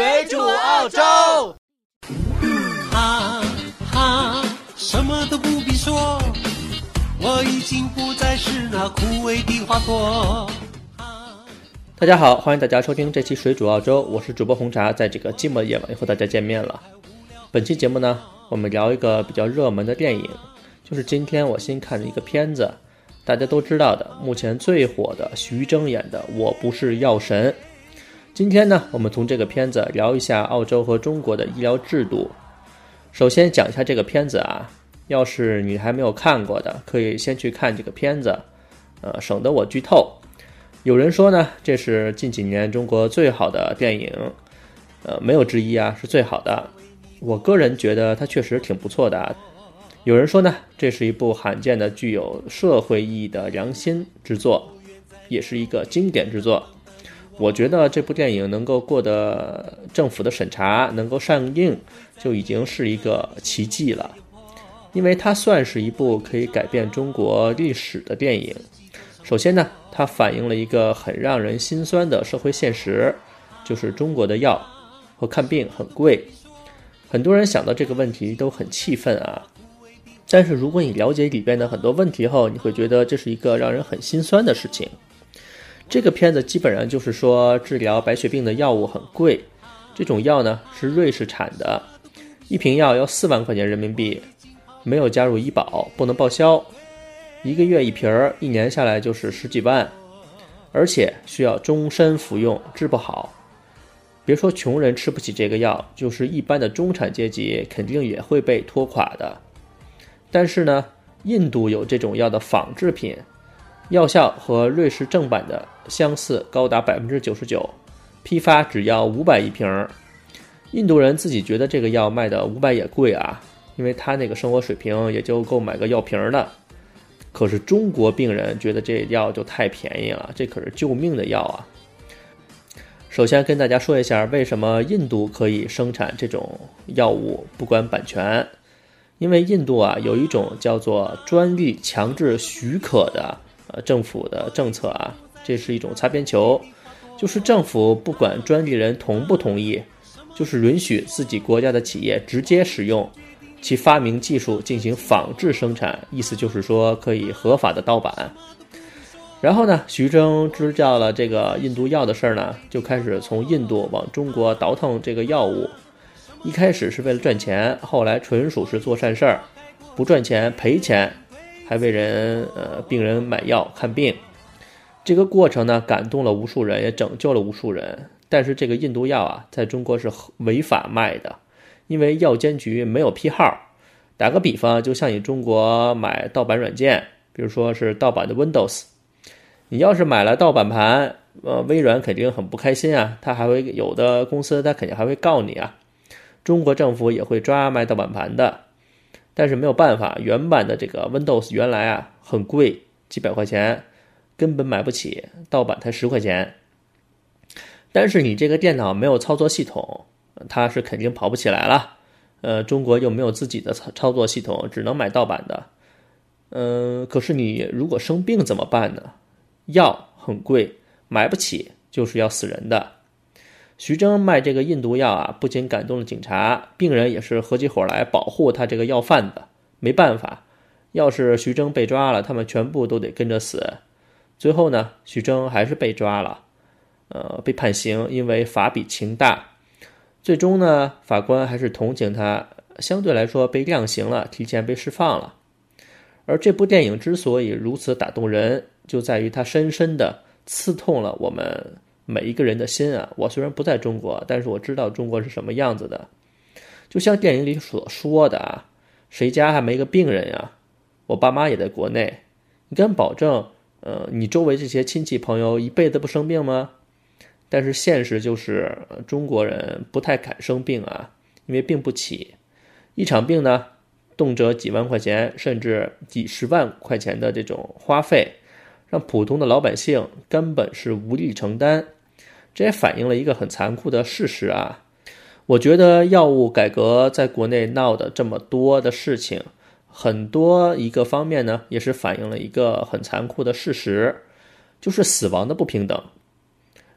水煮澳洲。哈哈，什么都不必说，我已经不再是那枯萎的花朵。大家好，欢迎大家收听这期《水煮澳洲》，我是主播红茶，在这个寂寞的夜晚又和大家见面了。本期节目呢，我们聊一个比较热门的电影，就是今天我新看的一个片子，大家都知道的，目前最火的徐峥演的《我不是药神》。今天呢，我们从这个片子聊一下澳洲和中国的医疗制度。首先讲一下这个片子啊，要是你还没有看过的，可以先去看这个片子，呃，省得我剧透。有人说呢，这是近几年中国最好的电影，呃，没有之一啊，是最好的。我个人觉得它确实挺不错的啊。有人说呢，这是一部罕见的具有社会意义的良心之作，也是一个经典之作。我觉得这部电影能够过得政府的审查，能够上映，就已经是一个奇迹了，因为它算是一部可以改变中国历史的电影。首先呢，它反映了一个很让人心酸的社会现实，就是中国的药和看病很贵。很多人想到这个问题都很气愤啊。但是如果你了解里边的很多问题后，你会觉得这是一个让人很心酸的事情。这个片子基本上就是说，治疗白血病的药物很贵，这种药呢是瑞士产的，一瓶药要四万块钱人民币，没有加入医保，不能报销，一个月一瓶儿，一年下来就是十几万，而且需要终身服用，治不好。别说穷人吃不起这个药，就是一般的中产阶级肯定也会被拖垮的。但是呢，印度有这种药的仿制品。药效和瑞士正版的相似，高达百分之九十九，批发只要五百一瓶儿。印度人自己觉得这个药卖的五百也贵啊，因为他那个生活水平也就够买个药瓶儿的。可是中国病人觉得这药就太便宜了，这可是救命的药啊！首先跟大家说一下，为什么印度可以生产这种药物不管版权？因为印度啊有一种叫做专利强制许可的。呃，政府的政策啊，这是一种擦边球，就是政府不管专利人同不同意，就是允许自己国家的企业直接使用其发明技术进行仿制生产，意思就是说可以合法的盗版。然后呢，徐峥知道了这个印度药的事儿呢，就开始从印度往中国倒腾这个药物，一开始是为了赚钱，后来纯属是做善事儿，不赚钱赔钱。还为人呃病人买药看病，这个过程呢感动了无数人，也拯救了无数人。但是这个印度药啊，在中国是违法卖的，因为药监局没有批号。打个比方，就像你中国买盗版软件，比如说是盗版的 Windows，你要是买了盗版盘，呃，微软肯定很不开心啊，他还会有的公司他肯定还会告你啊，中国政府也会抓卖盗版盘的。但是没有办法，原版的这个 Windows 原来啊很贵，几百块钱，根本买不起，盗版才十块钱。但是你这个电脑没有操作系统，它是肯定跑不起来了。呃，中国又没有自己的操操作系统，只能买盗版的。嗯，可是你如果生病怎么办呢？药很贵，买不起，就是要死人的。徐峥卖这个印度药啊，不仅感动了警察，病人也是合起伙来保护他这个药贩子。没办法，要是徐峥被抓了，他们全部都得跟着死。最后呢，徐峥还是被抓了，呃，被判刑，因为法比情大。最终呢，法官还是同情他，相对来说被量刑了，提前被释放了。而这部电影之所以如此打动人，就在于它深深的刺痛了我们。每一个人的心啊，我虽然不在中国，但是我知道中国是什么样子的。就像电影里所说的啊，谁家还没个病人呀？我爸妈也在国内，你敢保证，呃，你周围这些亲戚朋友一辈子不生病吗？但是现实就是，中国人不太敢生病啊，因为病不起，一场病呢，动辄几万块钱，甚至几十万块钱的这种花费，让普通的老百姓根本是无力承担。这也反映了一个很残酷的事实啊！我觉得药物改革在国内闹的这么多的事情，很多一个方面呢，也是反映了一个很残酷的事实，就是死亡的不平等。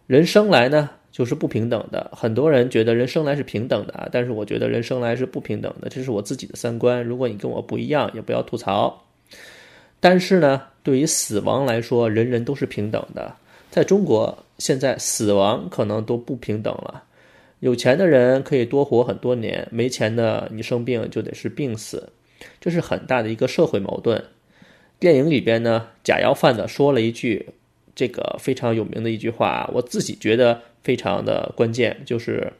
人生来呢就是不平等的。很多人觉得人生来是平等的，但是我觉得人生来是不平等的，这是我自己的三观。如果你跟我不一样，也不要吐槽。但是呢，对于死亡来说，人人都是平等的。在中国，现在死亡可能都不平等了。有钱的人可以多活很多年，没钱的你生病就得是病死，这是很大的一个社会矛盾。电影里边呢，假药贩子说了一句。这个非常有名的一句话，我自己觉得非常的关键，就是，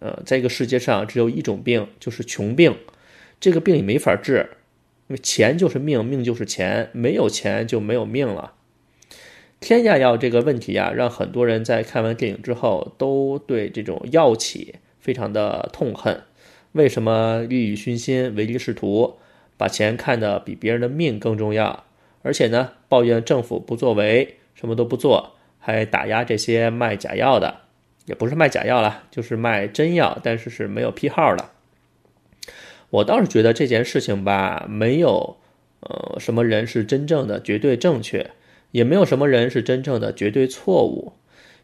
呃，在这个世界上只有一种病，就是穷病。这个病你没法治，因为钱就是命，命就是钱，没有钱就没有命了。天价药这个问题啊，让很多人在看完电影之后，都对这种药企非常的痛恨。为什么利欲熏心、唯利是图，把钱看得比别人的命更重要？而且呢，抱怨政府不作为。什么都不做，还打压这些卖假药的，也不是卖假药了，就是卖真药，但是是没有批号的。我倒是觉得这件事情吧，没有呃什么人是真正的绝对正确，也没有什么人是真正的绝对错误。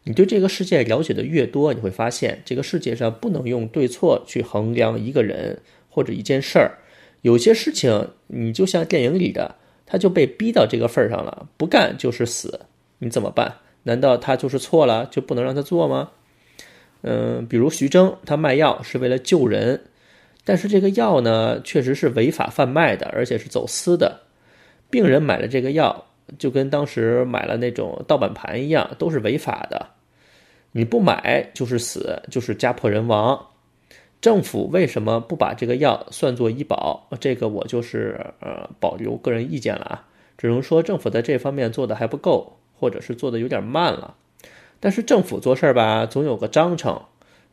你对这个世界了解的越多，你会发现这个世界上不能用对错去衡量一个人或者一件事儿。有些事情你就像电影里的，他就被逼到这个份儿上了，不干就是死。你怎么办？难道他就是错了，就不能让他做吗？嗯，比如徐峥，他卖药是为了救人，但是这个药呢，确实是违法贩卖的，而且是走私的。病人买了这个药，就跟当时买了那种盗版盘一样，都是违法的。你不买就是死，就是家破人亡。政府为什么不把这个药算作医保？这个我就是呃保留个人意见了啊，只能说政府在这方面做的还不够。或者是做的有点慢了，但是政府做事儿吧，总有个章程。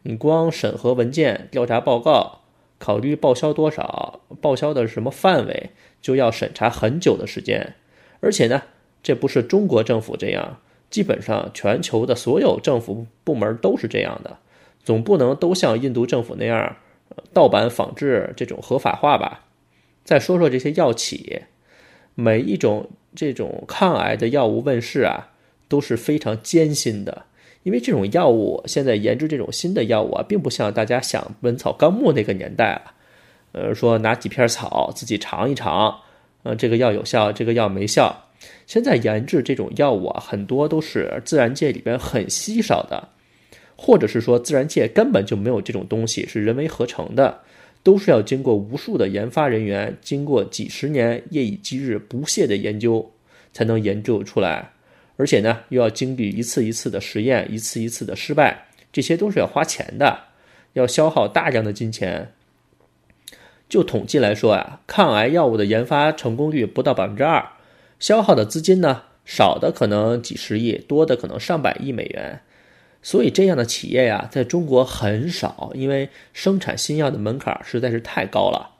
你光审核文件、调查报告、考虑报销多少、报销的什么范围，就要审查很久的时间。而且呢，这不是中国政府这样，基本上全球的所有政府部门都是这样的。总不能都像印度政府那样，盗版仿制这种合法化吧？再说说这些药企，每一种。这种抗癌的药物问世啊，都是非常艰辛的，因为这种药物现在研制这种新的药物啊，并不像大家想《本草纲目》那个年代了，呃，说拿几片草自己尝一尝，呃，这个药有效，这个药没效。现在研制这种药物啊，很多都是自然界里边很稀少的，或者是说自然界根本就没有这种东西，是人为合成的。都是要经过无数的研发人员，经过几十年夜以继日不懈的研究，才能研究出来。而且呢，又要经历一次一次的实验，一次一次的失败，这些都是要花钱的，要消耗大量的金钱。就统计来说啊，抗癌药物的研发成功率不到百分之二，消耗的资金呢，少的可能几十亿，多的可能上百亿美元。所以这样的企业呀，在中国很少，因为生产新药的门槛实在是太高了。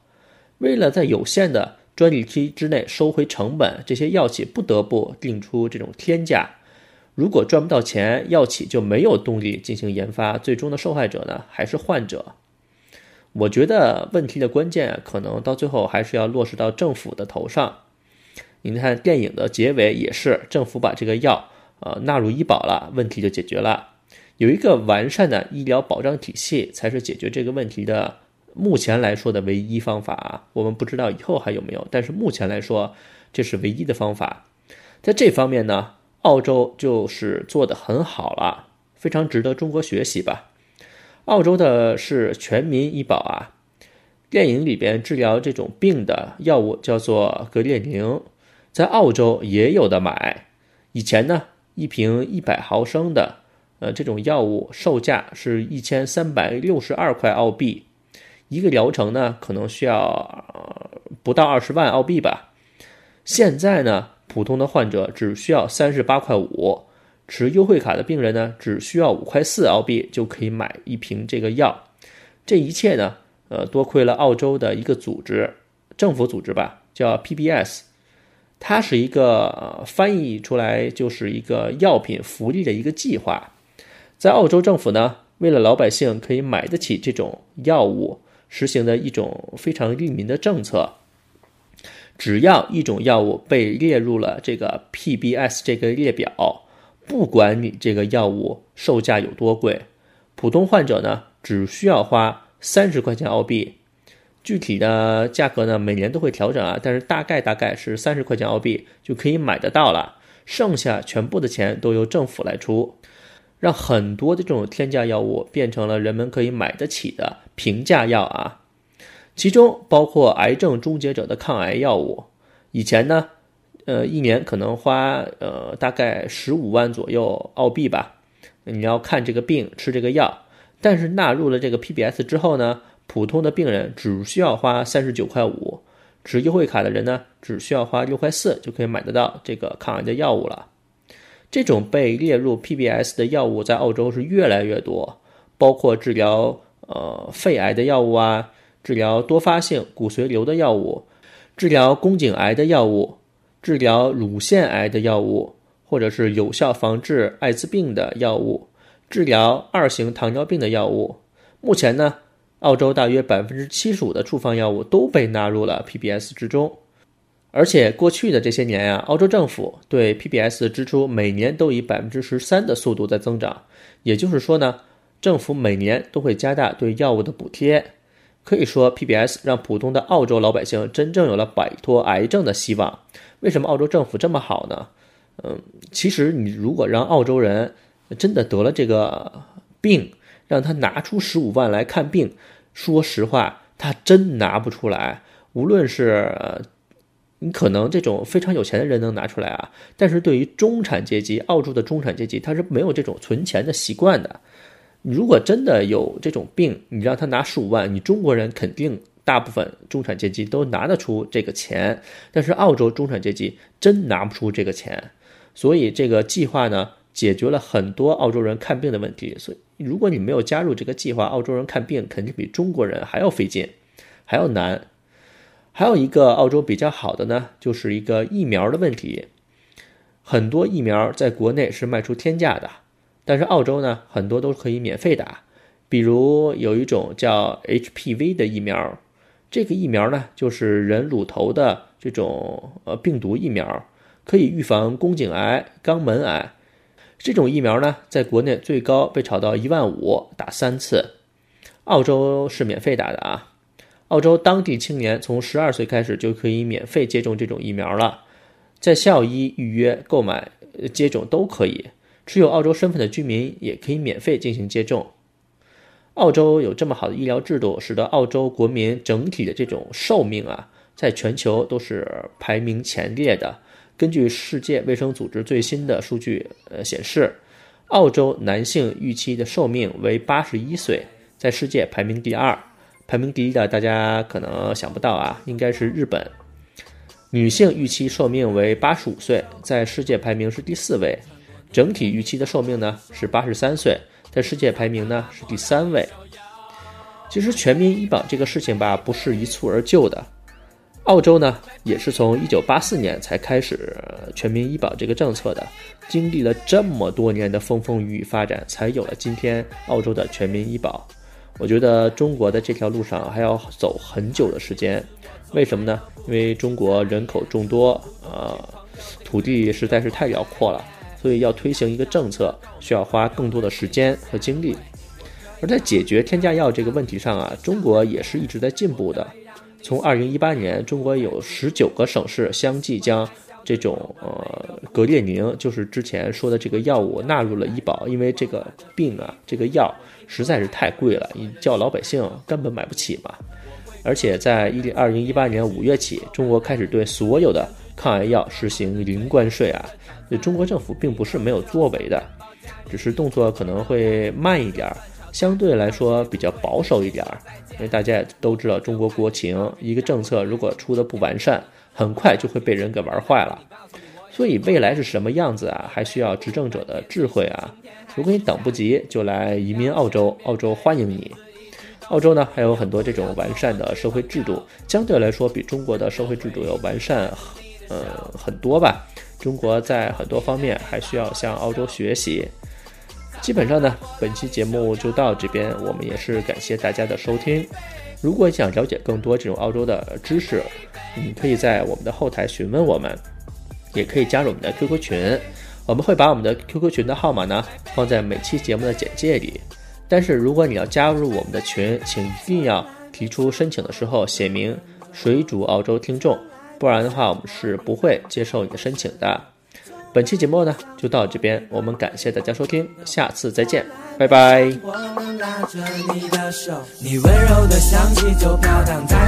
为了在有限的专利期之内收回成本，这些药企不得不定出这种天价。如果赚不到钱，药企就没有动力进行研发，最终的受害者呢，还是患者。我觉得问题的关键可能到最后还是要落实到政府的头上。你看电影的结尾也是政府把这个药呃纳入医保了，问题就解决了。有一个完善的医疗保障体系，才是解决这个问题的目前来说的唯一方法。我们不知道以后还有没有，但是目前来说，这是唯一的方法。在这方面呢，澳洲就是做得很好了，非常值得中国学习吧。澳洲的是全民医保啊，电影里边治疗这种病的药物叫做格列宁，在澳洲也有的买。以前呢，一瓶一百毫升的。呃，这种药物售价是一千三百六十二块澳币，一个疗程呢，可能需要不到二十万澳币吧。现在呢，普通的患者只需要三十八块五，持优惠卡的病人呢，只需要五块四澳币就可以买一瓶这个药。这一切呢，呃，多亏了澳洲的一个组织，政府组织吧，叫 PBS，它是一个翻译出来就是一个药品福利的一个计划。在澳洲政府呢，为了老百姓可以买得起这种药物，实行的一种非常利民的政策。只要一种药物被列入了这个 PBS 这个列表，不管你这个药物售价有多贵，普通患者呢只需要花三十块钱澳币。具体的价格呢，每年都会调整啊，但是大概大概是三十块钱澳币就可以买得到了，剩下全部的钱都由政府来出，让很多的这种天价药物变成了人们可以买得起的平价药啊，其中包括癌症终结者的抗癌药物，以前呢，呃，一年可能花呃大概十五万左右澳币吧，你要看这个病吃这个药，但是纳入了这个 PBS 之后呢。普通的病人只需要花三十九块五，持优惠卡的人呢，只需要花六块四就可以买得到这个抗癌的药物了。这种被列入 PBS 的药物在澳洲是越来越多，包括治疗呃肺癌的药物啊，治疗多发性骨髓瘤的药物，治疗宫颈癌的药物，治疗乳腺癌的药物，或者是有效防治艾滋病的药物，治疗二型糖尿病的药物。目前呢。澳洲大约百分之七十五的处方药物都被纳入了 PBS 之中，而且过去的这些年呀，澳洲政府对 PBS 的支出每年都以百分之十三的速度在增长。也就是说呢，政府每年都会加大对药物的补贴。可以说，PBS 让普通的澳洲老百姓真正有了摆脱癌症的希望。为什么澳洲政府这么好呢？嗯，其实你如果让澳洲人真的得了这个病，让他拿出十五万来看病，说实话，他真拿不出来。无论是你可能这种非常有钱的人能拿出来啊，但是对于中产阶级，澳洲的中产阶级，他是没有这种存钱的习惯的。如果真的有这种病，你让他拿十五万，你中国人肯定大部分中产阶级都拿得出这个钱，但是澳洲中产阶级真拿不出这个钱。所以这个计划呢，解决了很多澳洲人看病的问题。所以。如果你没有加入这个计划，澳洲人看病肯定比中国人还要费劲，还要难。还有一个澳洲比较好的呢，就是一个疫苗的问题。很多疫苗在国内是卖出天价的，但是澳洲呢，很多都可以免费打。比如有一种叫 HPV 的疫苗，这个疫苗呢，就是人乳头的这种呃病毒疫苗，可以预防宫颈癌、肛门癌。这种疫苗呢，在国内最高被炒到一万五，打三次。澳洲是免费打的啊，澳洲当地青年从十二岁开始就可以免费接种这种疫苗了，在校医预约、购买、接种都可以。持有澳洲身份的居民也可以免费进行接种。澳洲有这么好的医疗制度，使得澳洲国民整体的这种寿命啊，在全球都是排名前列的。根据世界卫生组织最新的数据，呃，显示，澳洲男性预期的寿命为八十一岁，在世界排名第二。排名第一的大家可能想不到啊，应该是日本。女性预期寿命为八十五岁，在世界排名是第四位。整体预期的寿命呢是八十三岁，在世界排名呢是第三位。其实全民医保这个事情吧，不是一蹴而就的。澳洲呢，也是从一九八四年才开始全民医保这个政策的，经历了这么多年的风风雨雨发展，才有了今天澳洲的全民医保。我觉得中国的这条路上还要走很久的时间，为什么呢？因为中国人口众多，呃，土地实在是太辽阔了，所以要推行一个政策，需要花更多的时间和精力。而在解决天价药这个问题上啊，中国也是一直在进步的。从二零一八年，中国有十九个省市相继将这种呃格列宁，就是之前说的这个药物纳入了医保，因为这个病啊，这个药实在是太贵了，你叫老百姓根本买不起嘛。而且在一二零一八年五月起，中国开始对所有的抗癌药实行零关税啊，所以中国政府并不是没有作为的，只是动作可能会慢一点儿。相对来说比较保守一点儿，因为大家也都知道中国国情，一个政策如果出的不完善，很快就会被人给玩坏了。所以未来是什么样子啊，还需要执政者的智慧啊。如果你等不及，就来移民澳洲，澳洲欢迎你。澳洲呢还有很多这种完善的社会制度，相对来说比中国的社会制度要完善，呃很多吧。中国在很多方面还需要向澳洲学习。基本上呢，本期节目就到这边。我们也是感谢大家的收听。如果你想了解更多这种澳洲的知识，你可以在我们的后台询问我们，也可以加入我们的 QQ 群。我们会把我们的 QQ 群的号码呢放在每期节目的简介里。但是如果你要加入我们的群，请一定要提出申请的时候写明“水煮澳洲听众”，不然的话我们是不会接受你的申请的。本期节目呢就到这边，我们感谢大家收听，下次再见，拜拜。我能拉着你的手，你温柔的香气就飘荡在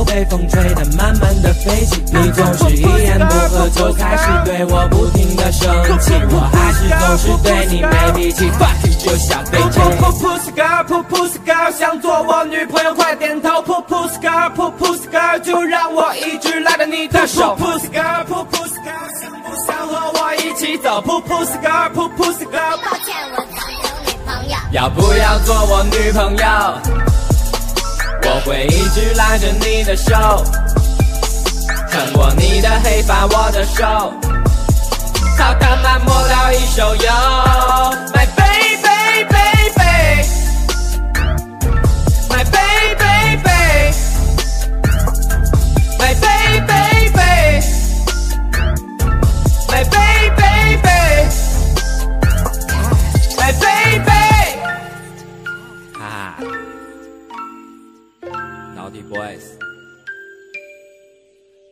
都被风吹得慢慢的飞起，你总是一言不合就开始对我不停的生气，我还是总是对你没脾气，fuck you 就像被噗吹。噗噗 scar，噗噗 scar，想做我女朋友快点头。噗噗 scar，噗噗 scar，就让我一直拉着你的手。噗噗噗噗 scar，想不想和我一起走？噗噗 scar，噗噗 scar，抱歉，我才有女朋友。要不要做我女朋友？会一直拉着你的手，穿过你的黑发，我的手，操他妈摸到一手油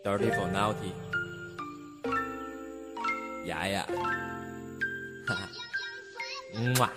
Dirty for now thì Dại ha, à. Mwah.